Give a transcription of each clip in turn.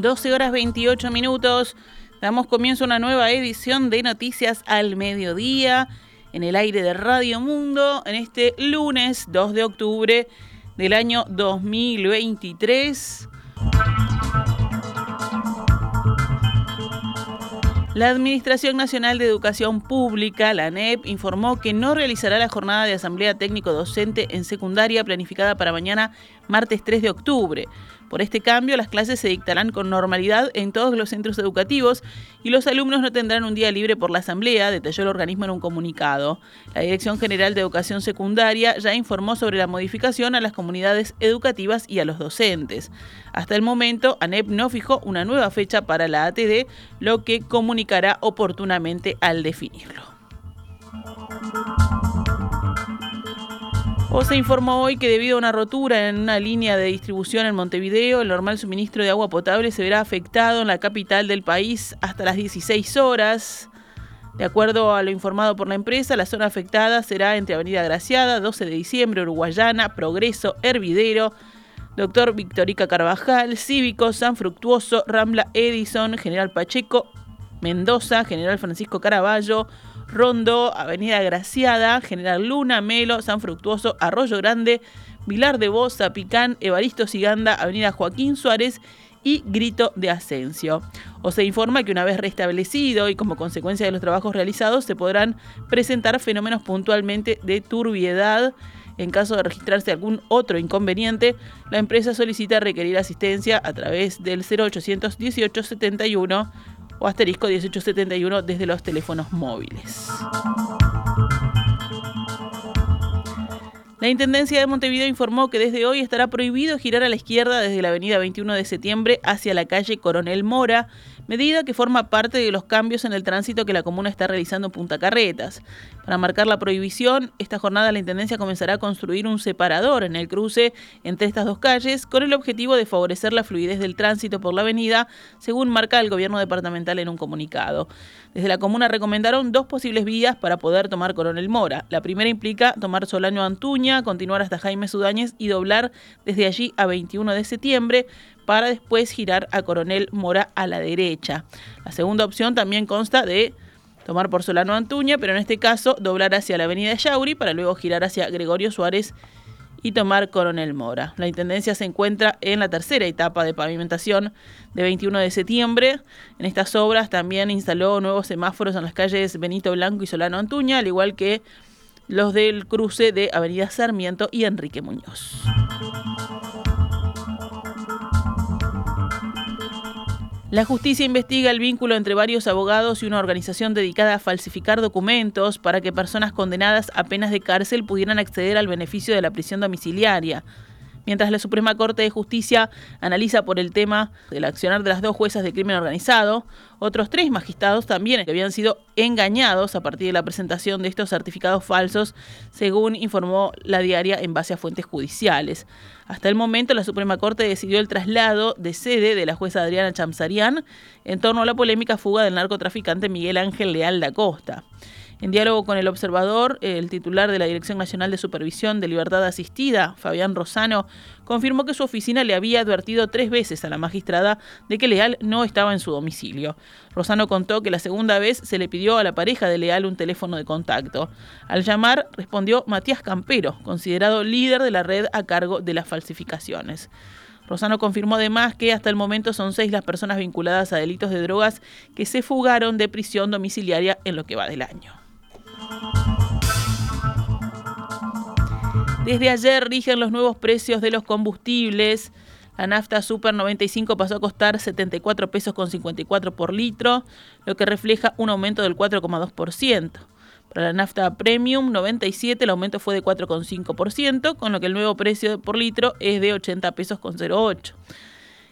12 horas 28 minutos. Damos comienzo a una nueva edición de Noticias al Mediodía en el aire de Radio Mundo en este lunes 2 de octubre del año 2023. La Administración Nacional de Educación Pública, la ANEP, informó que no realizará la jornada de asamblea técnico-docente en secundaria planificada para mañana, martes 3 de octubre. Por este cambio, las clases se dictarán con normalidad en todos los centros educativos y los alumnos no tendrán un día libre por la asamblea, detalló el organismo en un comunicado. La Dirección General de Educación Secundaria ya informó sobre la modificación a las comunidades educativas y a los docentes. Hasta el momento, ANEP no fijó una nueva fecha para la ATD, lo que comunicará oportunamente al definirlo. Se informó hoy que debido a una rotura en una línea de distribución en Montevideo, el normal suministro de agua potable se verá afectado en la capital del país hasta las 16 horas. De acuerdo a lo informado por la empresa, la zona afectada será entre Avenida Graciada, 12 de diciembre, Uruguayana, Progreso, Hervidero, Doctor Victorica Carvajal, Cívico, San Fructuoso, Rambla Edison, General Pacheco, Mendoza, General Francisco Caraballo, Rondo, Avenida Graciada, General Luna, Melo, San Fructuoso, Arroyo Grande, Vilar de Bosa, Picán, Evaristo Siganda, Avenida Joaquín Suárez y Grito de Ascencio. O se informa que una vez restablecido y como consecuencia de los trabajos realizados se podrán presentar fenómenos puntualmente de turbiedad. En caso de registrarse algún otro inconveniente, la empresa solicita requerir asistencia a través del 0800 18 71 o asterisco 1871 desde los teléfonos móviles. La Intendencia de Montevideo informó que desde hoy estará prohibido girar a la izquierda desde la avenida 21 de septiembre hacia la calle Coronel Mora, medida que forma parte de los cambios en el tránsito que la comuna está realizando en Punta Carretas. Para marcar la prohibición, esta jornada la Intendencia comenzará a construir un separador en el cruce entre estas dos calles con el objetivo de favorecer la fluidez del tránsito por la avenida, según marca el gobierno departamental en un comunicado. Desde la comuna recomendaron dos posibles vías para poder tomar Coronel Mora. La primera implica tomar Solano Antuña, continuar hasta Jaime Sudáñez y doblar desde allí a 21 de septiembre para después girar a Coronel Mora a la derecha. La segunda opción también consta de tomar por Solano Antuña, pero en este caso doblar hacia la avenida Yauri para luego girar hacia Gregorio Suárez y tomar Coronel Mora. La Intendencia se encuentra en la tercera etapa de pavimentación de 21 de septiembre. En estas obras también instaló nuevos semáforos en las calles Benito Blanco y Solano Antuña, al igual que los del cruce de Avenida Sarmiento y Enrique Muñoz. La justicia investiga el vínculo entre varios abogados y una organización dedicada a falsificar documentos para que personas condenadas a penas de cárcel pudieran acceder al beneficio de la prisión domiciliaria. Mientras la Suprema Corte de Justicia analiza por el tema del accionar de las dos juezas de crimen organizado, otros tres magistrados también habían sido engañados a partir de la presentación de estos certificados falsos, según informó la diaria en base a fuentes judiciales. Hasta el momento, la Suprema Corte decidió el traslado de sede de la jueza Adriana Chamsarian en torno a la polémica fuga del narcotraficante Miguel Ángel Leal da Costa. En diálogo con el observador, el titular de la Dirección Nacional de Supervisión de Libertad Asistida, Fabián Rosano, confirmó que su oficina le había advertido tres veces a la magistrada de que Leal no estaba en su domicilio. Rosano contó que la segunda vez se le pidió a la pareja de Leal un teléfono de contacto. Al llamar, respondió Matías Campero, considerado líder de la red a cargo de las falsificaciones. Rosano confirmó además que hasta el momento son seis las personas vinculadas a delitos de drogas que se fugaron de prisión domiciliaria en lo que va del año. Desde ayer rigen los nuevos precios de los combustibles. La nafta Super 95 pasó a costar 74 pesos con 54 por litro, lo que refleja un aumento del 4,2%. Para la nafta Premium 97 el aumento fue de 4,5%, con lo que el nuevo precio por litro es de 80 pesos con 08.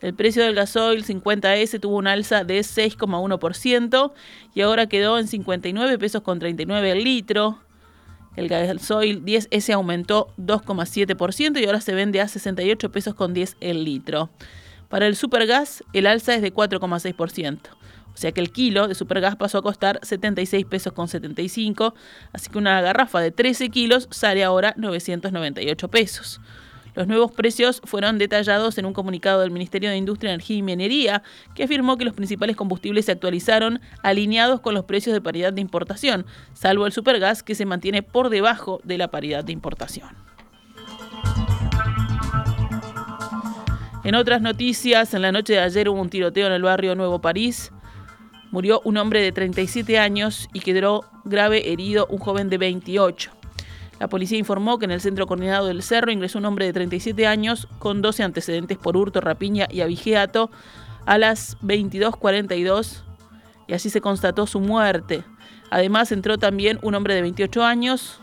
El precio del gasoil 50S tuvo un alza de 6,1% y ahora quedó en 59 pesos con 39 el litro. El gasoil 10S aumentó 2,7% y ahora se vende a 68 pesos con 10 el litro. Para el supergas, el alza es de 4,6%. O sea que el kilo de supergas pasó a costar 76 pesos con 75, así que una garrafa de 13 kilos sale ahora 998 pesos. Los nuevos precios fueron detallados en un comunicado del Ministerio de Industria, Energía y Minería, que afirmó que los principales combustibles se actualizaron alineados con los precios de paridad de importación, salvo el supergas que se mantiene por debajo de la paridad de importación. En otras noticias, en la noche de ayer hubo un tiroteo en el barrio Nuevo París. Murió un hombre de 37 años y quedó grave herido un joven de 28. La policía informó que en el centro coordinado del Cerro ingresó un hombre de 37 años con 12 antecedentes por hurto, rapiña y abigeato a las 22.42 y así se constató su muerte. Además entró también un hombre de 28 años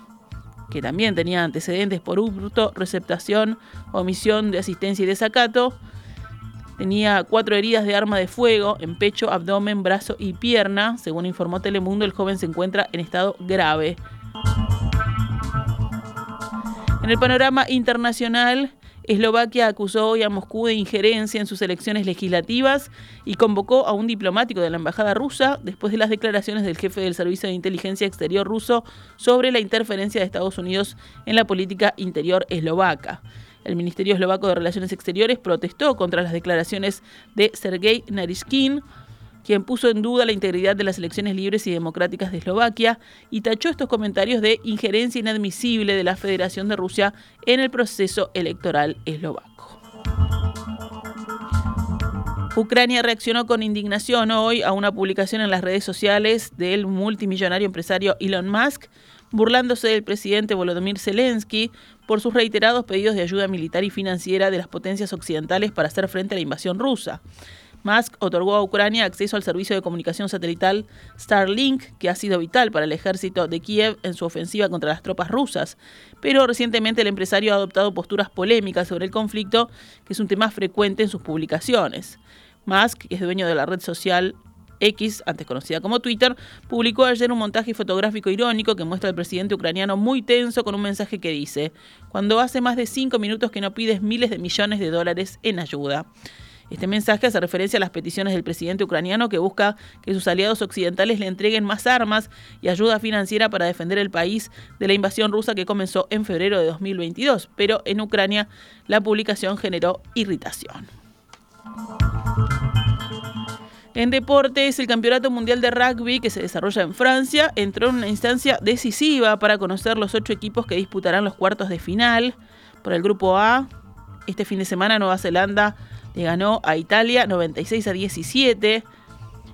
que también tenía antecedentes por hurto, receptación, omisión de asistencia y desacato. Tenía cuatro heridas de arma de fuego en pecho, abdomen, brazo y pierna. Según informó Telemundo, el joven se encuentra en estado grave. En el panorama internacional, Eslovaquia acusó hoy a Moscú de injerencia en sus elecciones legislativas y convocó a un diplomático de la embajada rusa después de las declaraciones del jefe del Servicio de Inteligencia Exterior ruso sobre la interferencia de Estados Unidos en la política interior eslovaca. El Ministerio Eslovaco de Relaciones Exteriores protestó contra las declaraciones de Sergei Narishkin, quien puso en duda la integridad de las elecciones libres y democráticas de Eslovaquia y tachó estos comentarios de injerencia inadmisible de la Federación de Rusia en el proceso electoral eslovaco. Ucrania reaccionó con indignación hoy a una publicación en las redes sociales del multimillonario empresario Elon Musk, burlándose del presidente Volodymyr Zelensky por sus reiterados pedidos de ayuda militar y financiera de las potencias occidentales para hacer frente a la invasión rusa. Musk otorgó a Ucrania acceso al servicio de comunicación satelital Starlink, que ha sido vital para el ejército de Kiev en su ofensiva contra las tropas rusas. Pero recientemente el empresario ha adoptado posturas polémicas sobre el conflicto, que es un tema frecuente en sus publicaciones. Musk, que es dueño de la red social X, antes conocida como Twitter, publicó ayer un montaje fotográfico irónico que muestra al presidente ucraniano muy tenso con un mensaje que dice, cuando hace más de cinco minutos que no pides miles de millones de dólares en ayuda. Este mensaje hace referencia a las peticiones del presidente ucraniano que busca que sus aliados occidentales le entreguen más armas y ayuda financiera para defender el país de la invasión rusa que comenzó en febrero de 2022. Pero en Ucrania la publicación generó irritación. En deportes, el Campeonato Mundial de Rugby que se desarrolla en Francia entró en una instancia decisiva para conocer los ocho equipos que disputarán los cuartos de final. Por el grupo A, este fin de semana Nueva Zelanda le ganó a Italia 96 a 17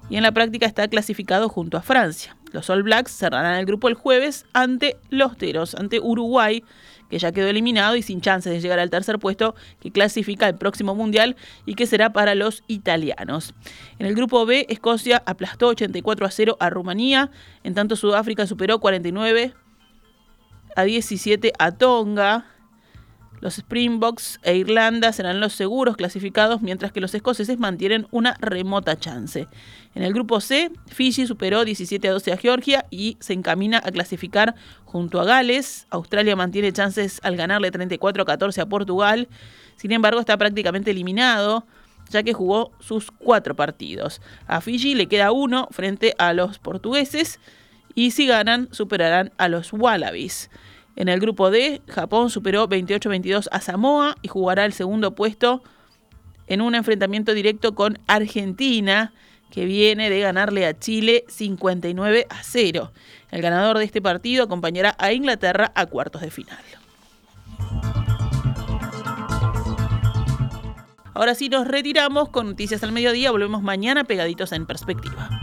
y en la práctica está clasificado junto a Francia. Los All Blacks cerrarán el grupo el jueves ante los Teros, ante Uruguay, que ya quedó eliminado y sin chances de llegar al tercer puesto que clasifica el próximo Mundial y que será para los italianos. En el grupo B, Escocia aplastó 84 a 0 a Rumanía, en tanto Sudáfrica superó 49 a 17 a Tonga. Los Springboks e Irlanda serán los seguros clasificados, mientras que los escoceses mantienen una remota chance. En el grupo C, Fiji superó 17 a 12 a Georgia y se encamina a clasificar junto a Gales. Australia mantiene chances al ganarle 34 a 14 a Portugal. Sin embargo, está prácticamente eliminado ya que jugó sus cuatro partidos. A Fiji le queda uno frente a los portugueses y si ganan superarán a los Wallabies. En el grupo D, Japón superó 28-22 a Samoa y jugará el segundo puesto en un enfrentamiento directo con Argentina, que viene de ganarle a Chile 59 a 0. El ganador de este partido acompañará a Inglaterra a cuartos de final. Ahora sí nos retiramos con noticias al mediodía, volvemos mañana pegaditos en perspectiva.